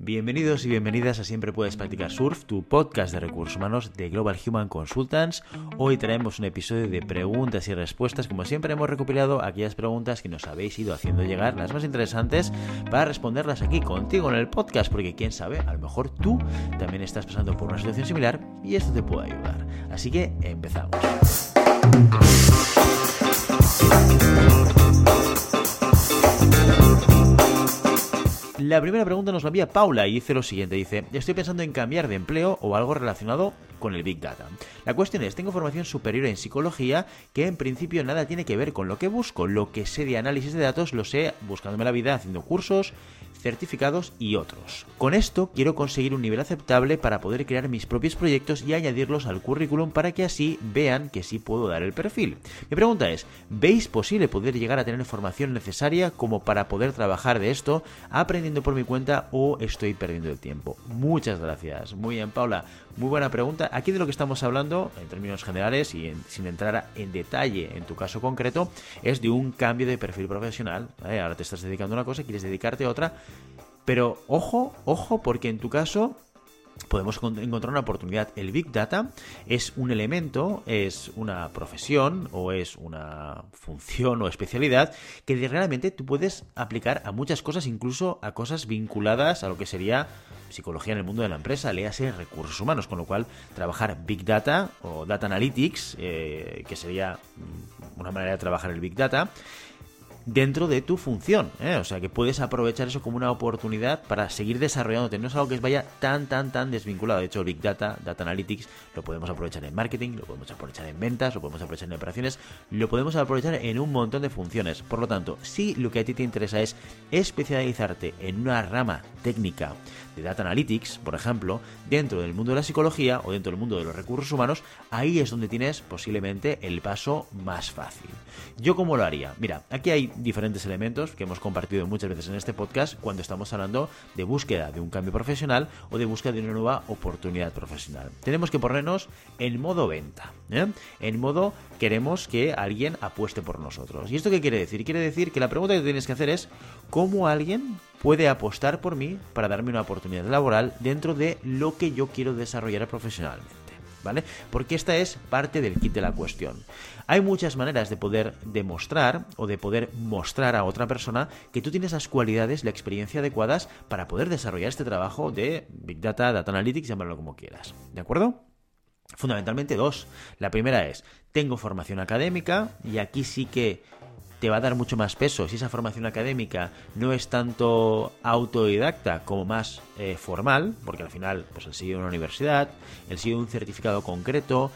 Bienvenidos y bienvenidas a Siempre Puedes Practicar Surf, tu podcast de recursos humanos de Global Human Consultants. Hoy traemos un episodio de preguntas y respuestas. Como siempre hemos recopilado aquellas preguntas que nos habéis ido haciendo llegar, las más interesantes, para responderlas aquí contigo en el podcast, porque quién sabe, a lo mejor tú también estás pasando por una situación similar y esto te puede ayudar. Así que empezamos. La primera pregunta nos la envía Paula y dice lo siguiente, dice, estoy pensando en cambiar de empleo o algo relacionado con el Big Data. La cuestión es, tengo formación superior en psicología que en principio nada tiene que ver con lo que busco, lo que sé de análisis de datos lo sé buscándome la vida haciendo cursos, certificados y otros. Con esto quiero conseguir un nivel aceptable para poder crear mis propios proyectos y añadirlos al currículum para que así vean que sí puedo dar el perfil. Mi pregunta es, ¿veis posible poder llegar a tener información necesaria como para poder trabajar de esto aprendiendo por mi cuenta o estoy perdiendo el tiempo? Muchas gracias. Muy bien, Paula. Muy buena pregunta. Aquí de lo que estamos hablando, en términos generales y sin entrar en detalle en tu caso concreto, es de un cambio de perfil profesional. Ahora te estás dedicando a una cosa, quieres dedicarte a otra. Pero ojo, ojo, porque en tu caso podemos encontrar una oportunidad. El Big Data es un elemento, es una profesión o es una función o especialidad que realmente tú puedes aplicar a muchas cosas, incluso a cosas vinculadas a lo que sería psicología en el mundo de la empresa, léase recursos humanos, con lo cual trabajar Big Data o Data Analytics, eh, que sería mm, una manera de trabajar el Big Data, dentro de tu función. ¿eh? O sea que puedes aprovechar eso como una oportunidad para seguir desarrollándote. No es algo que vaya tan, tan, tan desvinculado. De hecho, Big Data, Data Analytics, lo podemos aprovechar en marketing, lo podemos aprovechar en ventas, lo podemos aprovechar en operaciones, lo podemos aprovechar en un montón de funciones. Por lo tanto, si lo que a ti te interesa es especializarte en una rama técnica de Data Analytics, por ejemplo, dentro del mundo de la psicología o dentro del mundo de los recursos humanos, ahí es donde tienes posiblemente el paso más fácil. ¿Yo cómo lo haría? Mira, aquí hay diferentes elementos que hemos compartido muchas veces en este podcast cuando estamos hablando de búsqueda de un cambio profesional o de búsqueda de una nueva oportunidad profesional. Tenemos que ponernos en modo venta. ¿eh? En modo queremos que alguien apueste por nosotros. ¿Y esto qué quiere decir? Quiere decir que la pregunta que tienes que hacer es ¿cómo alguien puede apostar por mí para darme una oportunidad laboral dentro de lo que yo quiero desarrollar profesionalmente? ¿Vale? Porque esta es parte del kit de la cuestión. Hay muchas maneras de poder demostrar o de poder mostrar a otra persona que tú tienes las cualidades, la experiencia adecuadas para poder desarrollar este trabajo de Big Data, Data Analytics, llamarlo como quieras. ¿De acuerdo? Fundamentalmente dos. La primera es, tengo formación académica y aquí sí que te va a dar mucho más peso si esa formación académica no es tanto autodidacta como más eh, formal, porque al final pues el sello de una universidad, el sello de un certificado concreto,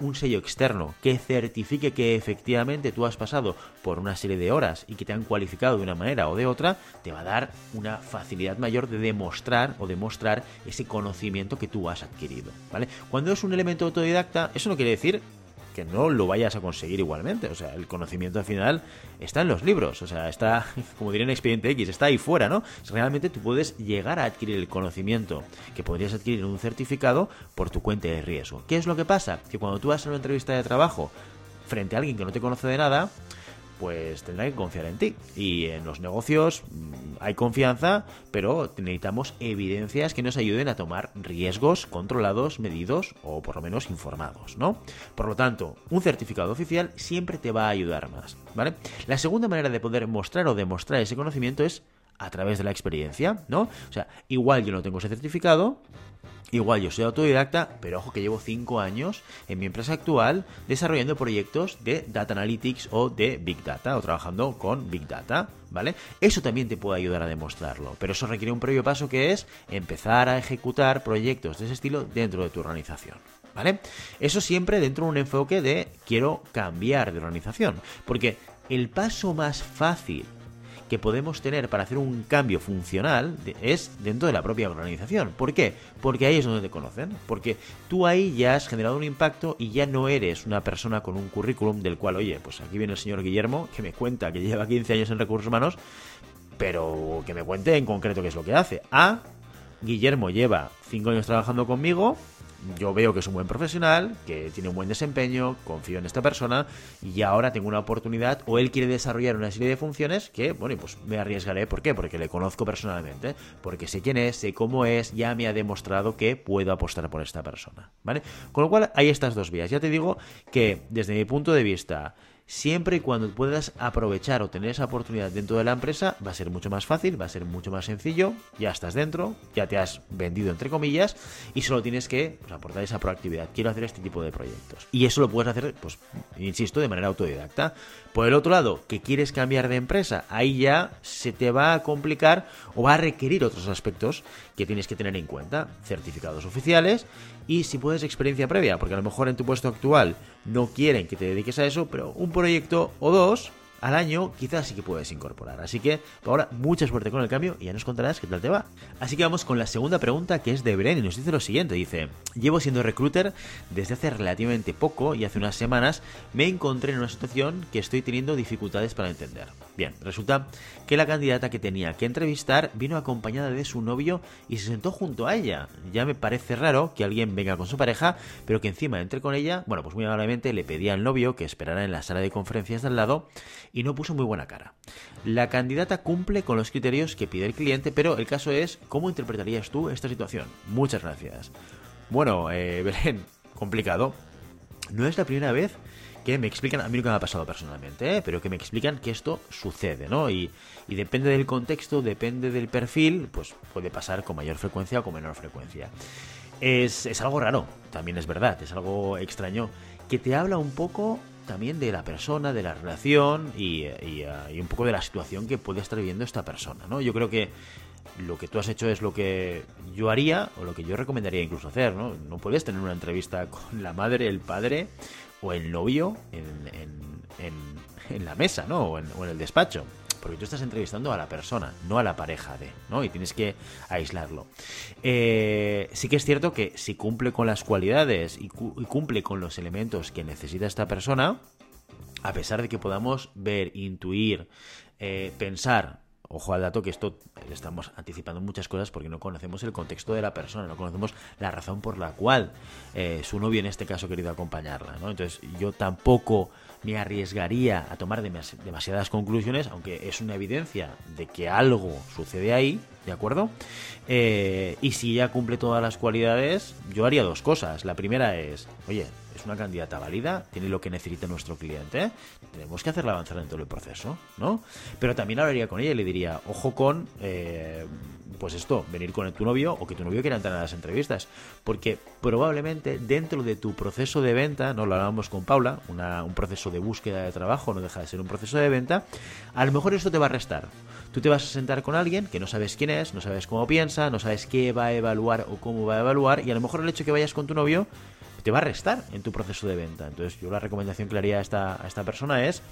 un sello externo que certifique que efectivamente tú has pasado por una serie de horas y que te han cualificado de una manera o de otra, te va a dar una facilidad mayor de demostrar o demostrar ese conocimiento que tú has adquirido, ¿vale? Cuando es un elemento autodidacta, eso no quiere decir que no lo vayas a conseguir igualmente. O sea, el conocimiento al final está en los libros. O sea, está, como diría en Expediente X, está ahí fuera, ¿no? Realmente tú puedes llegar a adquirir el conocimiento que podrías adquirir en un certificado por tu cuenta de riesgo. ¿Qué es lo que pasa? Que cuando tú vas a una entrevista de trabajo frente a alguien que no te conoce de nada, pues tendrá que confiar en ti. Y en los negocios mm, hay confianza, pero necesitamos evidencias que nos ayuden a tomar riesgos controlados, medidos o por lo menos informados, ¿no? Por lo tanto, un certificado oficial siempre te va a ayudar más, ¿vale? La segunda manera de poder mostrar o demostrar ese conocimiento es a través de la experiencia, ¿no? O sea, igual yo no tengo ese certificado, Igual yo soy autodidacta, pero ojo que llevo 5 años en mi empresa actual desarrollando proyectos de Data Analytics o de Big Data o trabajando con Big Data, ¿vale? Eso también te puede ayudar a demostrarlo, pero eso requiere un previo paso que es empezar a ejecutar proyectos de ese estilo dentro de tu organización. ¿Vale? Eso siempre dentro de un enfoque de quiero cambiar de organización. Porque el paso más fácil que podemos tener para hacer un cambio funcional es dentro de la propia organización. ¿Por qué? Porque ahí es donde te conocen. Porque tú ahí ya has generado un impacto y ya no eres una persona con un currículum del cual, oye, pues aquí viene el señor Guillermo que me cuenta que lleva 15 años en recursos humanos, pero que me cuente en concreto qué es lo que hace. A, Guillermo lleva 5 años trabajando conmigo, yo veo que es un buen profesional, que tiene un buen desempeño, confío en esta persona y ahora tengo una oportunidad o él quiere desarrollar una serie de funciones que, bueno, pues me arriesgaré. ¿Por qué? Porque le conozco personalmente, porque sé quién es, sé cómo es, ya me ha demostrado que puedo apostar por esta persona, ¿vale? Con lo cual hay estas dos vías. Ya te digo que desde mi punto de vista, siempre y cuando puedas aprovechar o tener esa oportunidad dentro de la empresa, va a ser mucho más fácil, va a ser mucho más sencillo, ya estás dentro, ya te has vendido entre comillas y solo tienes que pues, aportar esa proactividad. Quiero hacer este tipo de proyectos. Y eso lo puedes hacer, pues, insisto, de manera autodidacta. Por el otro lado, que quieres cambiar de empresa, ahí ya se te va a complicar o va a requerir otros aspectos que tienes que tener en cuenta. Certificados oficiales y si puedes experiencia previa, porque a lo mejor en tu puesto actual no quieren que te dediques a eso, pero un proyecto o dos al año quizás sí que puedes incorporar. Así que por ahora mucha suerte con el cambio y ya nos contarás qué tal te va. Así que vamos con la segunda pregunta que es de Bren y nos dice lo siguiente. Dice, llevo siendo recruiter desde hace relativamente poco y hace unas semanas me encontré en una situación que estoy teniendo dificultades para entender. Bien, resulta que la candidata que tenía que entrevistar vino acompañada de su novio y se sentó junto a ella. Ya me parece raro que alguien venga con su pareja, pero que encima entre con ella, bueno, pues muy amablemente le pedía al novio que esperara en la sala de conferencias de al lado y no puso muy buena cara. La candidata cumple con los criterios que pide el cliente, pero el caso es, ¿cómo interpretarías tú esta situación? Muchas gracias. Bueno, eh, Belén, complicado. No es la primera vez que me explican, a mí nunca me ha pasado personalmente, ¿eh? pero que me explican que esto sucede, ¿no? Y, y, depende del contexto, depende del perfil, pues puede pasar con mayor frecuencia o con menor frecuencia. Es, es algo raro, también es verdad, es algo extraño, que te habla un poco también de la persona, de la relación y, un poco de la situación que puede estar viviendo esta persona, ¿no? Yo creo que lo que tú has hecho es lo que yo haría o lo que yo recomendaría incluso hacer, ¿no? No puedes tener una entrevista con la madre, el padre o el novio en, en, la mesa, ¿no? o en el despacho porque tú estás entrevistando a la persona, no a la pareja de, ¿no? Y tienes que aislarlo. Eh, sí que es cierto que si cumple con las cualidades y, cumple con los elementos que necesita esta persona, a pesar de que podamos ver, intuir, eh, pensar Ojo al dato que esto estamos anticipando muchas cosas porque no conocemos el contexto de la persona, no conocemos la razón por la cual eh, su novio en este caso ha querido acompañarla. ¿no? Entonces yo tampoco me arriesgaría a tomar demasiadas conclusiones, aunque es una evidencia de que algo sucede ahí, ¿de acuerdo? Eh, y si ella cumple todas las cualidades, yo haría dos cosas. La primera es, oye, es una candidata válida, tiene lo que necesita nuestro cliente, tenemos que hacerla avanzar en todo el proceso, ¿no? Pero también hablaría con ella y le diría, ojo con, eh, pues esto, venir con tu novio o que tu novio quiera entrar a las entrevistas, porque probablemente dentro de tu proceso de venta, no lo hablábamos con Paula, un proceso de búsqueda de trabajo no deja de ser un proceso de venta, a lo mejor esto te va a restar. Tú te vas a sentar con alguien que no sabes quién es, no sabes cómo piensa, no sabes qué va a evaluar o cómo va a evaluar, y a lo mejor el hecho que vayas con tu novio te va a restar en tu proceso de venta. Entonces, yo la recomendación que le haría a esta, a esta persona es,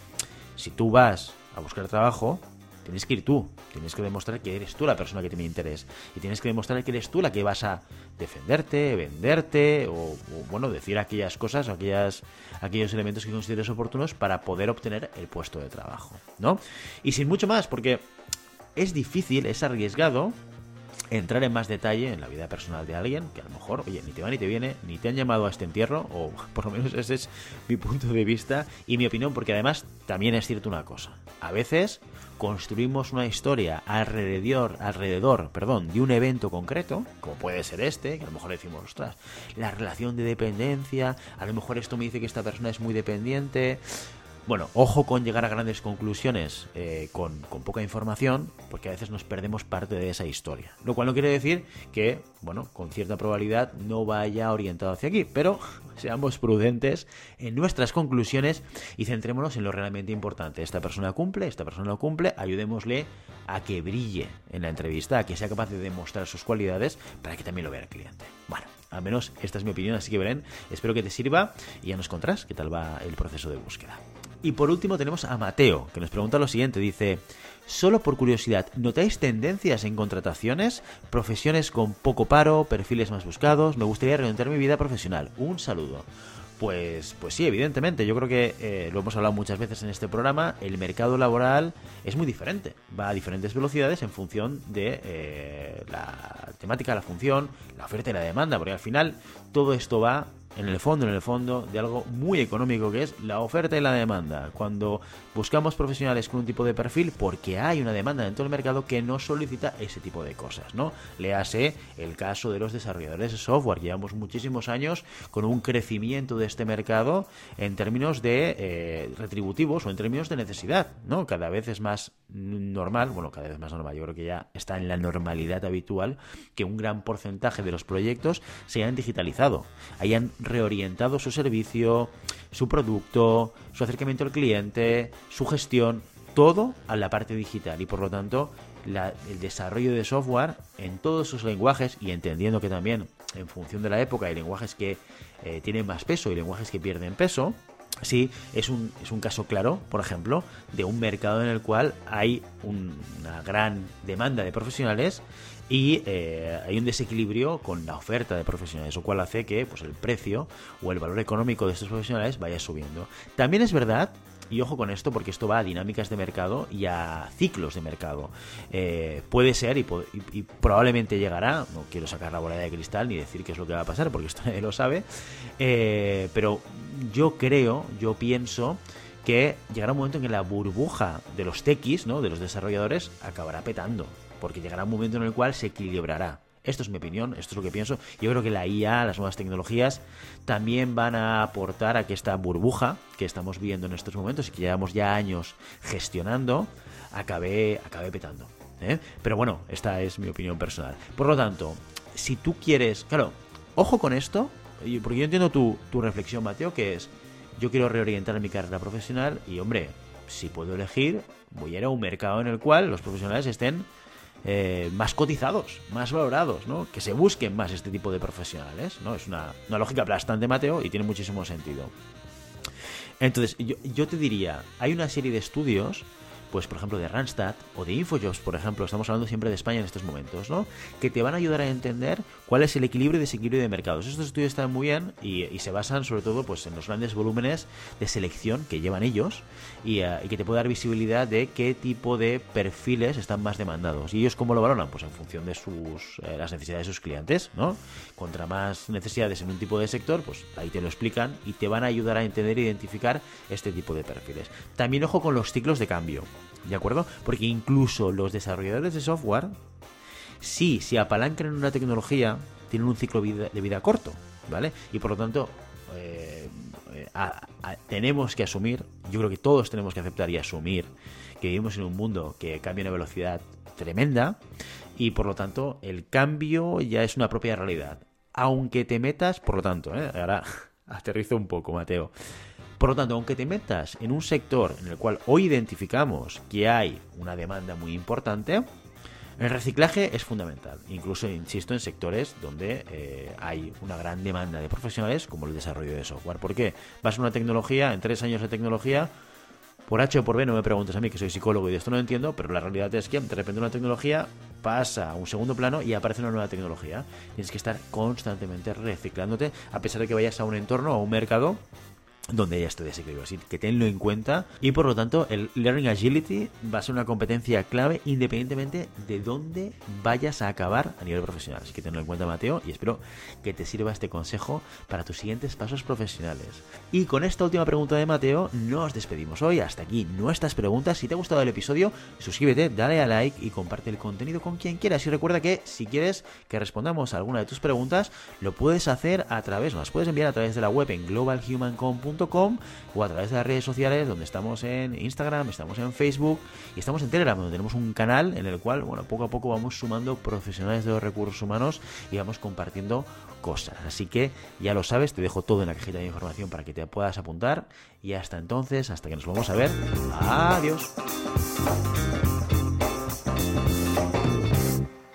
si tú vas a buscar trabajo, tienes que ir tú, tienes que demostrar que eres tú la persona que tiene interés y tienes que demostrar que eres tú la que vas a defenderte, venderte o, bueno, decir aquellas cosas o aquellas, aquellos elementos que consideres oportunos para poder obtener el puesto de trabajo, ¿no? Y sin mucho más, porque es difícil, es arriesgado entrar en más detalle en la vida personal de alguien que a lo mejor, oye, ni te va ni te viene, ni te han llamado a este entierro, o por lo menos ese es mi punto de vista y mi opinión, porque además también es cierto una cosa. A veces construimos una historia alrededor, alrededor perdón, de un evento concreto, como puede ser este, que a lo mejor decimos, ostras, la relación de dependencia, a lo mejor esto me dice que esta persona es muy dependiente, bueno, ojo con llegar a grandes conclusiones eh, con, poca información, porque a veces nos perdemos parte de esa historia. Lo cual no quiere decir que, bueno, con cierta probabilidad no vaya orientado hacia aquí, pero seamos prudentes en nuestras conclusiones y centrémonos en lo realmente importante. Esta persona cumple, esta persona no cumple, ayudémosle a que brille en la entrevista, a que sea capaz de demostrar sus cualidades para que también lo vea el cliente. Bueno, al menos esta es mi opinión, así que verán, espero que te sirva y ya nos contarás qué tal va el proceso de búsqueda. Y por último tenemos a Mateo, que nos pregunta lo siguiente, dice, solo por curiosidad, ¿notáis tendencias en contrataciones? Profesiones con poco paro, perfiles más buscados, me gustaría reorientar mi vida profesional. Un saludo. Pues, pues sí, evidentemente. Yo creo que eh, lo hemos hablado muchas veces en este programa. El mercado laboral es muy diferente. Va a diferentes velocidades en función de eh, la matemática, la función, la oferta y la demanda, porque al final todo esto va en el fondo, en el fondo, de algo muy económico que es la oferta y la demanda. Cuando buscamos profesionales con un tipo de perfil, porque hay una demanda dentro del mercado que no solicita ese tipo de cosas, ¿no? Léase el caso de los desarrolladores de software. Llevamos muchísimos años con un crecimiento de este mercado en términos de eh, retributivos o en términos de necesidad, ¿no? Cada vez es más normal, bueno, cada vez más normal, yo creo que ya está en la normalidad habitual que un gran porcentaje de los proyectos se hayan digitalizado, hayan reorientado su servicio, su producto, su acercamiento al cliente, su gestión, todo a la parte digital. Y por lo tanto el desarrollo de software en todos sus lenguajes y entendiendo que también en función de la época hay lenguajes que eh, tienen más peso y lenguajes que pierden peso, sí es un, es un caso claro, por ejemplo, de un mercado en el cual hay una gran demanda de profesionales y eh, hay un desequilibrio con la oferta de profesionales, lo cual hace que pues, el precio o el valor económico de estos profesionales vaya subiendo. También es verdad y ojo con esto porque esto va a dinámicas de mercado y a ciclos de mercado. Eh, puede ser y, probablemente llegará, no quiero sacar la bola de cristal ni decir qué es lo que va a pasar porque esto nadie lo sabe, eh, pero yo creo, yo pienso que llegará un momento en que la burbuja de los techis, ¿no? de los desarrolladores, acabará petando porque llegará un momento en el cual se equilibrará. Esto es mi opinión, esto es lo que pienso. Yo creo que la IA, las nuevas tecnologías, también van a aportar a que esta burbuja que estamos viendo en estos momentos y que llevamos ya años gestionando, acabe, acabe petando. ¿eh? Pero bueno, esta es mi opinión personal. Por lo tanto, si tú quieres, claro, ojo con esto, porque yo entiendo tu, tu reflexión, Mateo, que es, yo quiero reorientar mi carrera profesional y, hombre, si puedo elegir, voy a ir a un mercado en el cual los profesionales estén eh, más cotizados, más valorados, ¿no? Que se busquen más este tipo de profesionales, ¿no? Es una, una lógica aplastante, Mateo, y tiene muchísimo sentido. Entonces, yo, yo te diría, hay una serie de estudios pues por ejemplo de Randstad o de Infojobs, por ejemplo, estamos hablando siempre de España en estos momentos, ¿no? Que te van a ayudar a entender cuál es el equilibrio y desequilibrio de mercados. Estos estudios están muy bien y, se basan sobre todo pues en los grandes volúmenes de selección que llevan ellos y, eh, que te puede dar visibilidad de qué tipo de perfiles están más demandados. ¿Y ellos cómo lo valoran? Pues en función de sus eh, las necesidades de sus clientes, ¿no? Contra más necesidades en un tipo de sector, pues ahí te lo explican y te van a ayudar a entender e identificar este tipo de perfiles. También ojo con los ciclos de cambio. ¿De acuerdo? Porque incluso los desarrolladores de software, si se apalancan en una tecnología, tienen un ciclo de vida corto, ¿vale? Y por lo tanto, eh, tenemos que asumir, yo creo que todos tenemos que aceptar y asumir que vivimos en un mundo que cambia una velocidad tremenda y por lo tanto el cambio ya es una propia realidad. Aunque te metas, por lo tanto, ¿eh? ahora aterrizo un poco, Mateo. Por lo tanto, aunque te metas en un sector en el cual hoy identificamos que hay una demanda muy importante, el reciclaje es fundamental, incluso, insisto, en sectores donde eh, hay una gran demanda de profesionales como el desarrollo de software. ¿Por qué? Vas a una tecnología, en tres años de tecnología, por H o por B no me preguntes a mí que soy psicólogo y de esto no entiendo, pero la realidad es que de repente una tecnología pasa a un segundo plano y aparece una nueva tecnología. Tienes que estar constantemente reciclándote a pesar de que vayas a un entorno o a un mercado donde haya este desequilibrio. Así que tenlo en cuenta. Y por lo tanto, el Learning Agility va a ser una competencia clave independientemente de dónde vayas a acabar a nivel profesional. Así que tenlo en cuenta, Mateo, y espero que te sirva este consejo para tus siguientes pasos profesionales. Y con esta última pregunta de Mateo, nos despedimos hoy. Hasta aquí nuestras preguntas. Si te ha gustado el episodio, suscríbete, dale a like y comparte el contenido con quien quieras. Y recuerda que si quieres que respondamos a alguna de tus preguntas, lo puedes hacer a través, nos las puedes enviar a través de la web en globalhumancom.com o a través de las redes sociales donde estamos en Instagram, estamos en Facebook y estamos en Telegram, donde tenemos un canal en el cual, bueno, poco a poco vamos sumando profesionales de los recursos humanos y vamos compartiendo cosas. Así que ya lo sabes, te dejo todo en la cajita de información para que te puedas apuntar y hasta entonces, hasta que nos vamos a ver, adiós.